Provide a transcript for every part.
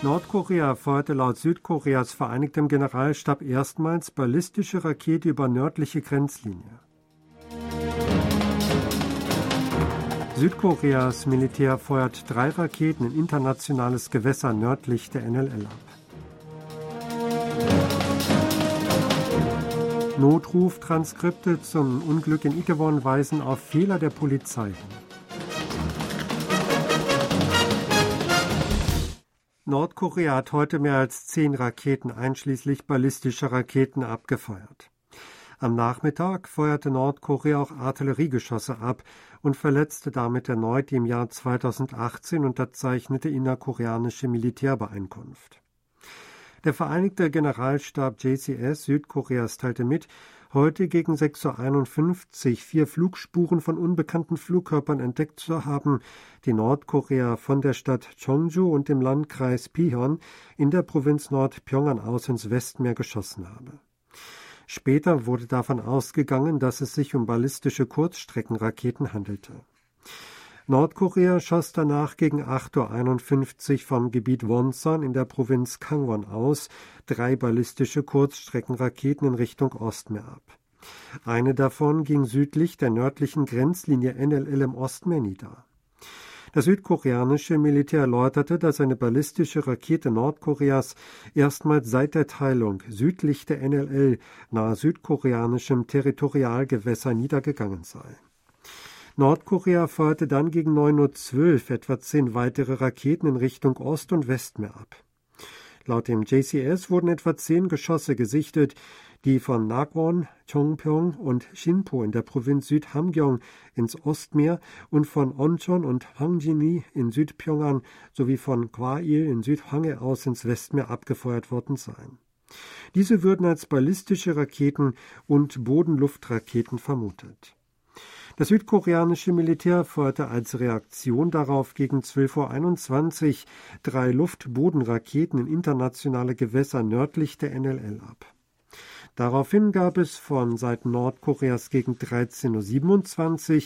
Nordkorea feuerte laut Südkoreas Vereinigtem Generalstab erstmals ballistische Rakete über nördliche Grenzlinie. Südkoreas Militär feuert drei Raketen in internationales Gewässer nördlich der NLL ab. Notruftranskripte zum Unglück in Itaewon weisen auf Fehler der Polizei hin. Nordkorea hat heute mehr als zehn Raketen einschließlich ballistischer Raketen abgefeuert. Am Nachmittag feuerte Nordkorea auch Artilleriegeschosse ab und verletzte damit erneut die im Jahr 2018 unterzeichnete innerkoreanische Militärbeeinkunft. Der Vereinigte Generalstab JCS Südkoreas teilte mit, heute gegen 6.51 Uhr vier Flugspuren von unbekannten Flugkörpern entdeckt zu haben, die Nordkorea von der Stadt Cheongju und dem Landkreis Pihon in der Provinz Nordpyongan aus ins Westmeer geschossen habe. Später wurde davon ausgegangen, dass es sich um ballistische Kurzstreckenraketen handelte. Nordkorea schoss danach gegen 8.51 Uhr vom Gebiet Wonsan in der Provinz Kangwon aus drei ballistische Kurzstreckenraketen in Richtung Ostmeer ab. Eine davon ging südlich der nördlichen Grenzlinie NLL im Ostmeer nieder. Das südkoreanische Militär erläuterte, dass eine ballistische Rakete Nordkoreas erstmals seit der Teilung südlich der NLL nahe südkoreanischem Territorialgewässer niedergegangen sei. Nordkorea feuerte dann gegen 9.12 Uhr etwa zehn weitere Raketen in Richtung Ost- und Westmeer ab. Laut dem JCS wurden etwa zehn Geschosse gesichtet, die von Nakwon, Chongpyong und Shinpo in der Provinz Südhamgyong ins Ostmeer und von Onchon und Hangjini in Südpyongan sowie von Gwail in Südhange aus ins Westmeer abgefeuert worden seien. Diese würden als ballistische Raketen und Bodenluftraketen vermutet. Das südkoreanische Militär feuerte als Reaktion darauf gegen 12.21 Uhr drei Luft-Boden-Raketen in internationale Gewässer nördlich der NLL ab. Daraufhin gab es von Seiten Nordkoreas gegen 13.27 Uhr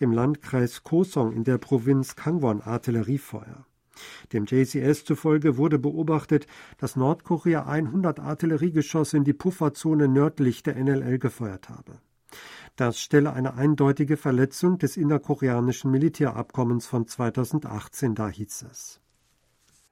im Landkreis Kosong in der Provinz Kangwon Artilleriefeuer. Dem JCS zufolge wurde beobachtet, dass Nordkorea 100 Artilleriegeschosse in die Pufferzone nördlich der NLL gefeuert habe. Das stelle eine eindeutige Verletzung des innerkoreanischen Militärabkommens von 2018 dar, hieß es.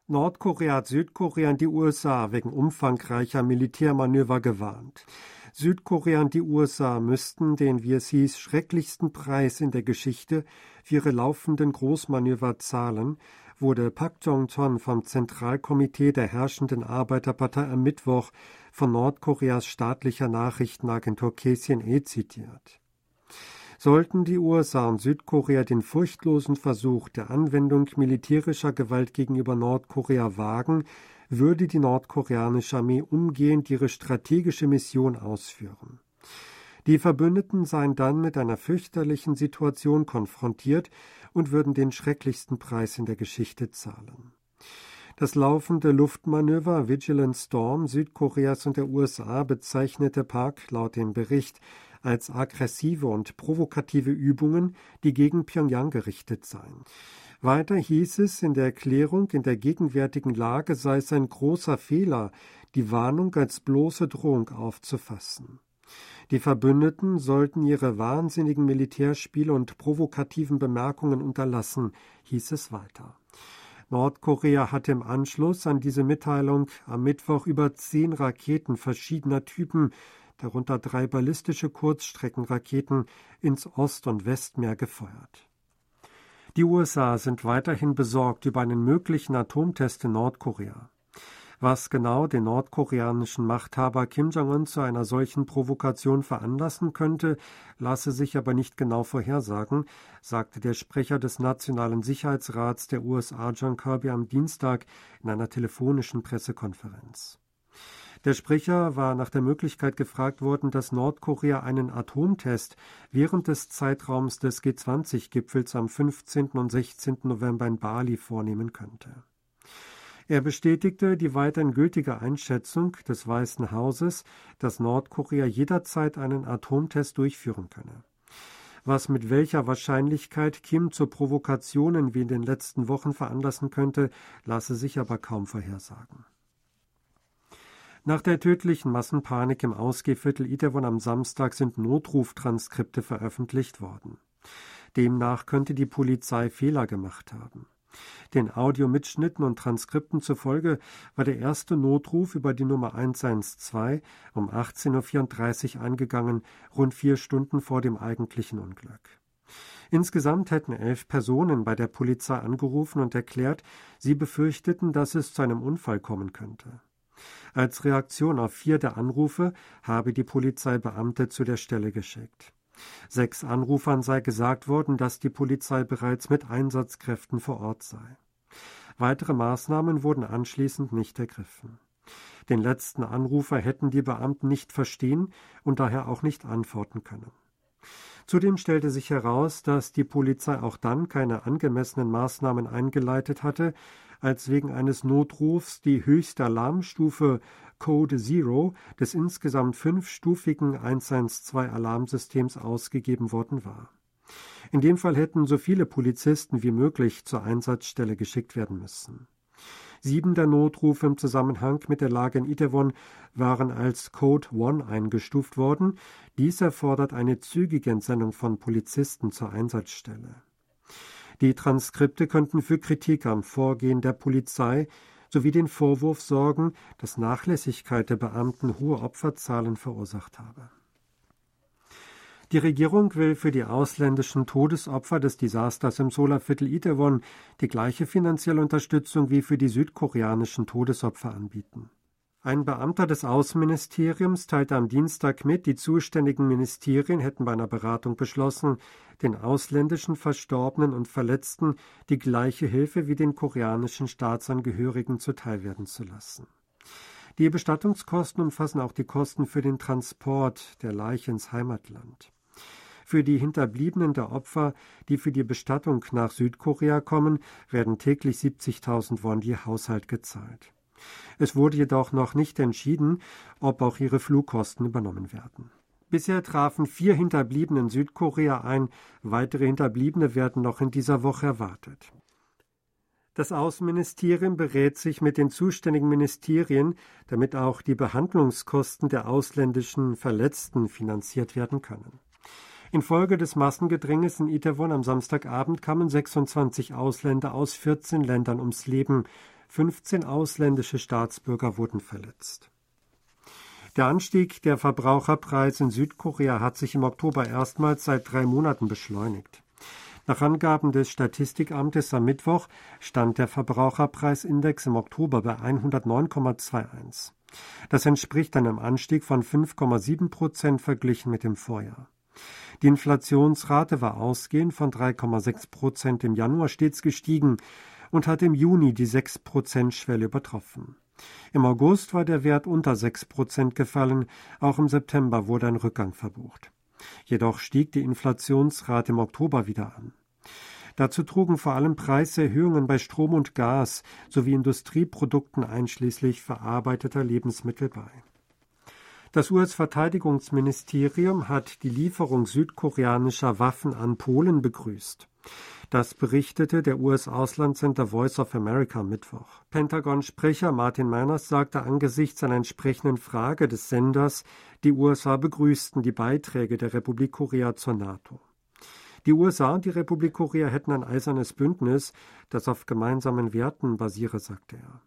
Nordkorea hat Südkorea und die USA wegen umfangreicher Militärmanöver gewarnt. Südkorea und die USA müssten den, wie es hieß, schrecklichsten Preis in der Geschichte für ihre laufenden Großmanöver zahlen, wurde Pak Jong-chon vom Zentralkomitee der herrschenden Arbeiterpartei am Mittwoch von Nordkoreas staatlicher Nachrichtenagentur KCNA zitiert. Sollten die USA und Südkorea den furchtlosen Versuch der Anwendung militärischer Gewalt gegenüber Nordkorea wagen, würde die nordkoreanische Armee umgehend ihre strategische Mission ausführen. Die Verbündeten seien dann mit einer fürchterlichen Situation konfrontiert und würden den schrecklichsten Preis in der Geschichte zahlen. Das laufende Luftmanöver Vigilant Storm Südkoreas und der USA bezeichnete Park laut dem Bericht als aggressive und provokative Übungen, die gegen Pyongyang gerichtet seien. Weiter hieß es in der Erklärung, in der gegenwärtigen Lage sei es ein großer Fehler, die Warnung als bloße Drohung aufzufassen. Die Verbündeten sollten ihre wahnsinnigen Militärspiele und provokativen Bemerkungen unterlassen, hieß es weiter. Nordkorea hatte im Anschluss an diese Mitteilung am Mittwoch über zehn Raketen verschiedener Typen, darunter drei ballistische Kurzstreckenraketen, ins Ost- und Westmeer gefeuert. Die USA sind weiterhin besorgt über einen möglichen Atomtest in Nordkorea. Was genau den nordkoreanischen Machthaber Kim Jong-un zu einer solchen Provokation veranlassen könnte, lasse sich aber nicht genau vorhersagen, sagte der Sprecher des Nationalen Sicherheitsrats der USA John Kirby am Dienstag in einer telefonischen Pressekonferenz. Der Sprecher war nach der Möglichkeit gefragt worden, dass Nordkorea einen Atomtest während des Zeitraums des G20-Gipfels am 15. und 16. November in Bali vornehmen könnte. Er bestätigte die weiterhin gültige Einschätzung des Weißen Hauses, dass Nordkorea jederzeit einen Atomtest durchführen könne. Was mit welcher Wahrscheinlichkeit Kim zu Provokationen wie in den letzten Wochen veranlassen könnte, lasse sich aber kaum vorhersagen. Nach der tödlichen Massenpanik im Ausgehviertel Itaewon am Samstag sind Notruftranskripte veröffentlicht worden. Demnach könnte die Polizei Fehler gemacht haben. Den Audiomitschnitten und Transkripten zufolge war der erste Notruf über die Nummer 112 um 18.34 Uhr eingegangen, rund vier Stunden vor dem eigentlichen Unglück. Insgesamt hätten elf Personen bei der Polizei angerufen und erklärt, sie befürchteten, dass es zu einem Unfall kommen könnte. Als Reaktion auf vier der Anrufe habe die Polizei Beamte zu der Stelle geschickt. Sechs Anrufern sei gesagt worden, dass die Polizei bereits mit Einsatzkräften vor Ort sei. Weitere Maßnahmen wurden anschließend nicht ergriffen. Den letzten Anrufer hätten die Beamten nicht verstehen und daher auch nicht antworten können. Zudem stellte sich heraus, dass die Polizei auch dann keine angemessenen Maßnahmen eingeleitet hatte, als wegen eines Notrufs die höchste Alarmstufe Code Zero des insgesamt fünfstufigen 112-Alarmsystems ausgegeben worden war. In dem Fall hätten so viele Polizisten wie möglich zur Einsatzstelle geschickt werden müssen. Sieben der Notrufe im Zusammenhang mit der Lage in Itaewon waren als Code One eingestuft worden. Dies erfordert eine zügige Entsendung von Polizisten zur Einsatzstelle. Die Transkripte könnten für Kritik am Vorgehen der Polizei sowie den Vorwurf sorgen, dass Nachlässigkeit der Beamten hohe Opferzahlen verursacht habe. Die Regierung will für die ausländischen Todesopfer des Desasters im Solarviertel Itaewon die gleiche finanzielle Unterstützung wie für die südkoreanischen Todesopfer anbieten. Ein Beamter des Außenministeriums teilte am Dienstag mit, die zuständigen Ministerien hätten bei einer Beratung beschlossen, den ausländischen Verstorbenen und Verletzten die gleiche Hilfe wie den koreanischen Staatsangehörigen zuteilwerden zu lassen. Die Bestattungskosten umfassen auch die Kosten für den Transport der Leiche ins Heimatland. Für die Hinterbliebenen der Opfer, die für die Bestattung nach Südkorea kommen, werden täglich 70.000 Won je Haushalt gezahlt. Es wurde jedoch noch nicht entschieden, ob auch ihre Flugkosten übernommen werden. Bisher trafen vier Hinterbliebene in Südkorea ein, weitere Hinterbliebene werden noch in dieser Woche erwartet. Das Außenministerium berät sich mit den zuständigen Ministerien, damit auch die Behandlungskosten der ausländischen Verletzten finanziert werden können. Infolge des Massengedränges in Itaewon am Samstagabend kamen 26 Ausländer aus 14 Ländern ums Leben, 15 ausländische Staatsbürger wurden verletzt. Der Anstieg der Verbraucherpreise in Südkorea hat sich im Oktober erstmals seit drei Monaten beschleunigt. Nach Angaben des Statistikamtes am Mittwoch stand der Verbraucherpreisindex im Oktober bei 109,21. Das entspricht einem Anstieg von 5,7 Prozent verglichen mit dem Vorjahr. Die Inflationsrate war ausgehend von 3,6 Prozent im Januar stets gestiegen und hat im Juni die 6-Prozent-Schwelle übertroffen. Im August war der Wert unter 6 Prozent gefallen, auch im September wurde ein Rückgang verbucht. Jedoch stieg die Inflationsrate im Oktober wieder an. Dazu trugen vor allem Preiserhöhungen bei Strom und Gas sowie Industrieprodukten einschließlich verarbeiteter Lebensmittel bei. Das US-Verteidigungsministerium hat die Lieferung südkoreanischer Waffen an Polen begrüßt. Das berichtete der US-Auslandssender Voice of America Mittwoch. Pentagon-Sprecher Martin Meiners sagte angesichts einer entsprechenden Frage des Senders, die USA begrüßten die Beiträge der Republik Korea zur NATO. Die USA und die Republik Korea hätten ein eisernes Bündnis, das auf gemeinsamen Werten basiere, sagte er.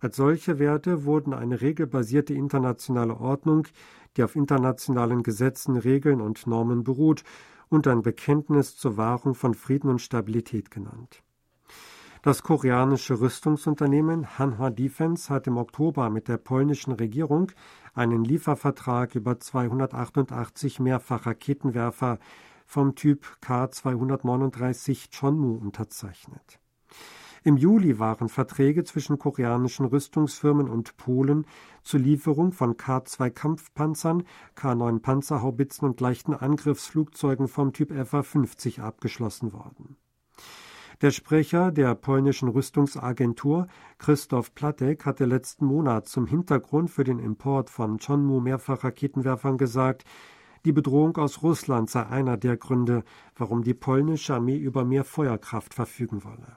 Als solche Werte wurden eine regelbasierte internationale Ordnung, die auf internationalen Gesetzen, Regeln und Normen beruht und ein Bekenntnis zur Wahrung von Frieden und Stabilität genannt. Das koreanische Rüstungsunternehmen Hanwha Defense hat im Oktober mit der polnischen Regierung einen Liefervertrag über 288 Mehrfachraketenwerfer vom Typ K239 Chonmu unterzeichnet. Im Juli waren Verträge zwischen koreanischen Rüstungsfirmen und Polen zur Lieferung von K-2 Kampfpanzern, K-9 Panzerhaubitzen und leichten Angriffsflugzeugen vom Typ FA-50 abgeschlossen worden. Der Sprecher der polnischen Rüstungsagentur, Christoph Platek, hatte letzten Monat zum Hintergrund für den Import von Chonmu Mehrfachraketenwerfern gesagt, Die Bedrohung aus Russland sei einer der Gründe, warum die polnische Armee über mehr Feuerkraft verfügen wolle.